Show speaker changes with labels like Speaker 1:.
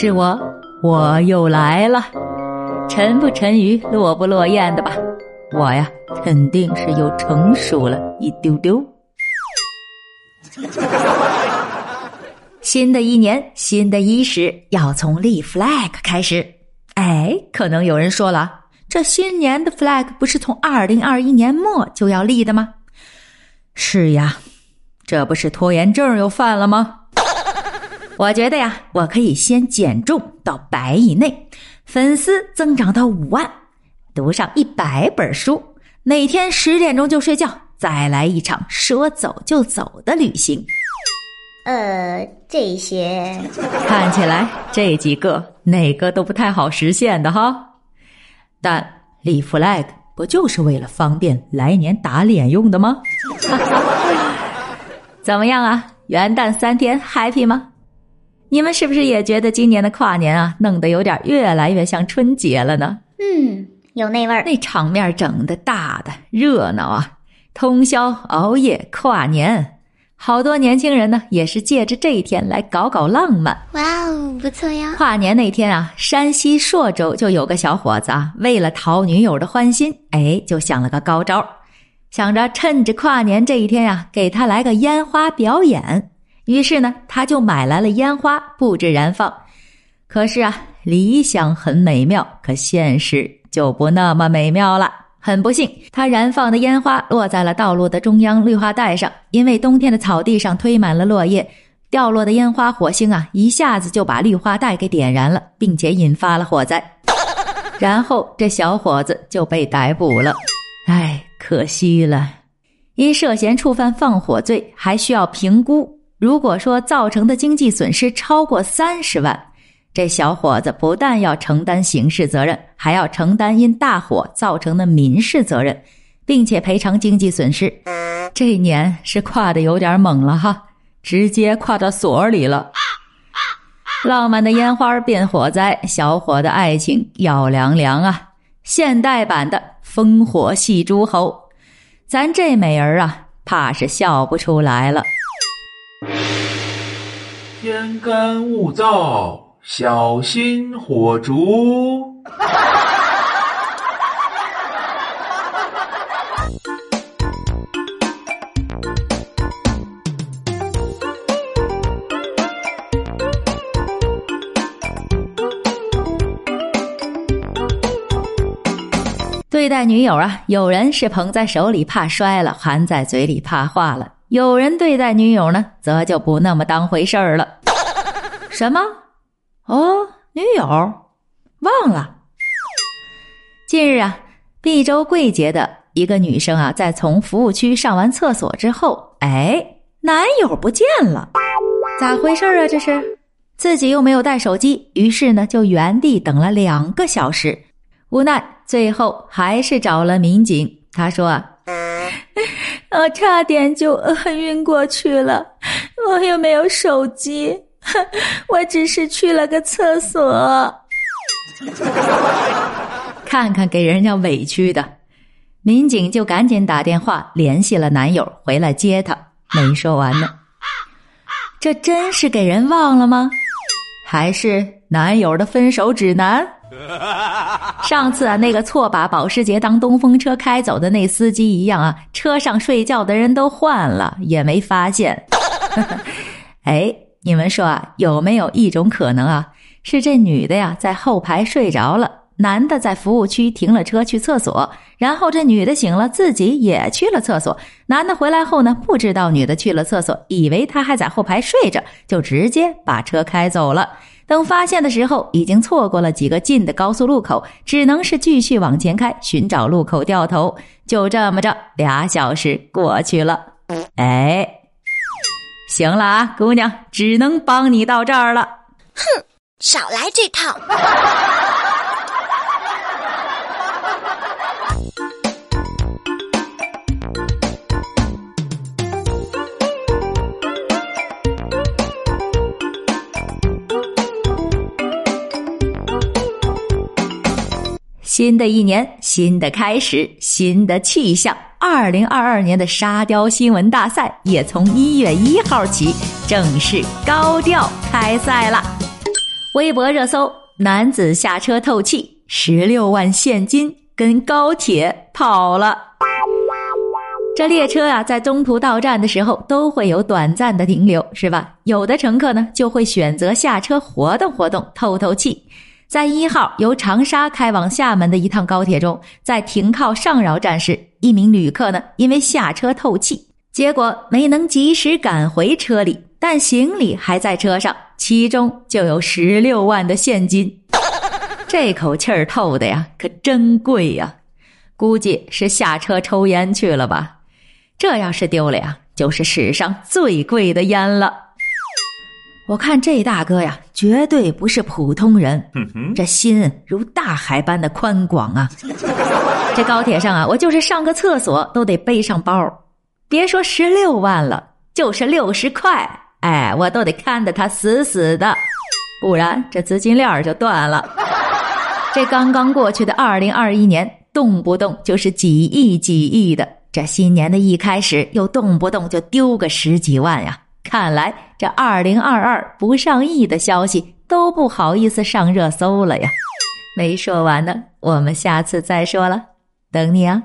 Speaker 1: 是我，我又来了。沉不沉鱼，落不落雁的吧？我呀，肯定是又成熟了一丢丢。新的一年，新的伊始，要从立 flag 开始。哎，可能有人说了，这新年的 flag 不是从二零二一年末就要立的吗？是呀，这不是拖延症又犯了吗？我觉得呀，我可以先减重到百以内，粉丝增长到五万，读上一百本书，每天十点钟就睡觉，再来一场说走就走的旅行。
Speaker 2: 呃，这些
Speaker 1: 看起来这几个哪个都不太好实现的哈，但立 flag 不就是为了方便来年打脸用的吗？怎么样啊？元旦三天 happy 吗？你们是不是也觉得今年的跨年啊，弄得有点越来越像春节了呢？
Speaker 2: 嗯，有那味儿。
Speaker 1: 那场面整的大的热闹啊，通宵熬夜跨年，好多年轻人呢也是借着这一天来搞搞浪漫。
Speaker 2: 哇哦，不错呀！
Speaker 1: 跨年那天啊，山西朔州就有个小伙子啊，为了讨女友的欢心，哎，就想了个高招，想着趁着跨年这一天呀、给他来个烟花表演。于是呢，他就买来了烟花，布置燃放。可是啊，理想很美妙，可现实就不那么美妙了。很不幸，他燃放的烟花落在了道路的中央绿化带上，因为冬天的草地上堆满了落叶，掉落的烟花火星啊，一下子就把绿化带给点燃了，并且引发了火灾。然后这小伙子就被逮捕了。唉，可惜了，因涉嫌触犯放火罪，还需要评估。如果说造成的经济损失超过三十万，这小伙子不但要承担刑事责任，还要承担因大火造成的民事责任，并且赔偿经济损失。这年是跨的有点猛了哈，直接跨到所里了。浪漫的烟花变火灾，小伙的爱情要凉凉啊！现代版的烽火戏诸侯，咱这美人啊，怕是笑不出来了。
Speaker 3: 天干物燥，小心火烛。
Speaker 1: 对待女友啊，有人是捧在手里怕摔了，含在嘴里怕化了；有人对待女友呢，则就不那么当回事儿了。什么？哦，女友忘了。近日啊，毕州贵节的一个女生啊，在从服务区上完厕所之后，哎，男友不见了，咋回事啊？这是自己又没有带手机，于是呢，就原地等了两个小时。无奈，最后还是找了民警。他说：“啊，我差点就呃晕过去了，我又没有手机，我只是去了个厕所。”看看给人家委屈的，民警就赶紧打电话联系了男友回来接她。没说完呢，这真是给人忘了吗？还是男友的分手指南？上次啊，那个错把保时捷当东风车开走的那司机一样啊，车上睡觉的人都换了，也没发现。哎，你们说啊，有没有一种可能啊，是这女的呀在后排睡着了，男的在服务区停了车去厕所，然后这女的醒了，自己也去了厕所。男的回来后呢，不知道女的去了厕所，以为她还在后排睡着，就直接把车开走了。等发现的时候，已经错过了几个近的高速路口，只能是继续往前开，寻找路口掉头。就这么着，俩小时过去了。哎，行了啊，姑娘，只能帮你到这儿了。
Speaker 4: 哼少来这套！
Speaker 1: 新的一年，新的开始，新的气象。二零二二年的沙雕新闻大赛也从一月一号起正式高调开赛了。微博热搜：男子下车透气，十六万现金跟高铁跑了。这列车啊，在中途到站的时候都会有短暂的停留，是吧？有的乘客呢，就会选择下车活动活动，透透气。在一号由长沙开往厦门的一趟高铁中，在停靠上饶站时，一名旅客呢因为下车透气，结果没能及时赶回车里，但行李还在车上，其中就有十六万的现金。这口气儿透的呀，可真贵呀！估计是下车抽烟去了吧？这要是丢了呀，就是史上最贵的烟了。我看这大哥呀，绝对不是普通人，这心如大海般的宽广啊！这高铁上啊，我就是上个厕所都得背上包，别说十六万了，就是六十块，哎，我都得看得他死死的，不然这资金链就断了。这刚刚过去的二零二一年，动不动就是几亿几亿的，这新年的一开始又动不动就丢个十几万呀！看来这二零二二不上亿的消息都不好意思上热搜了呀！没说完呢，我们下次再说了，等你啊。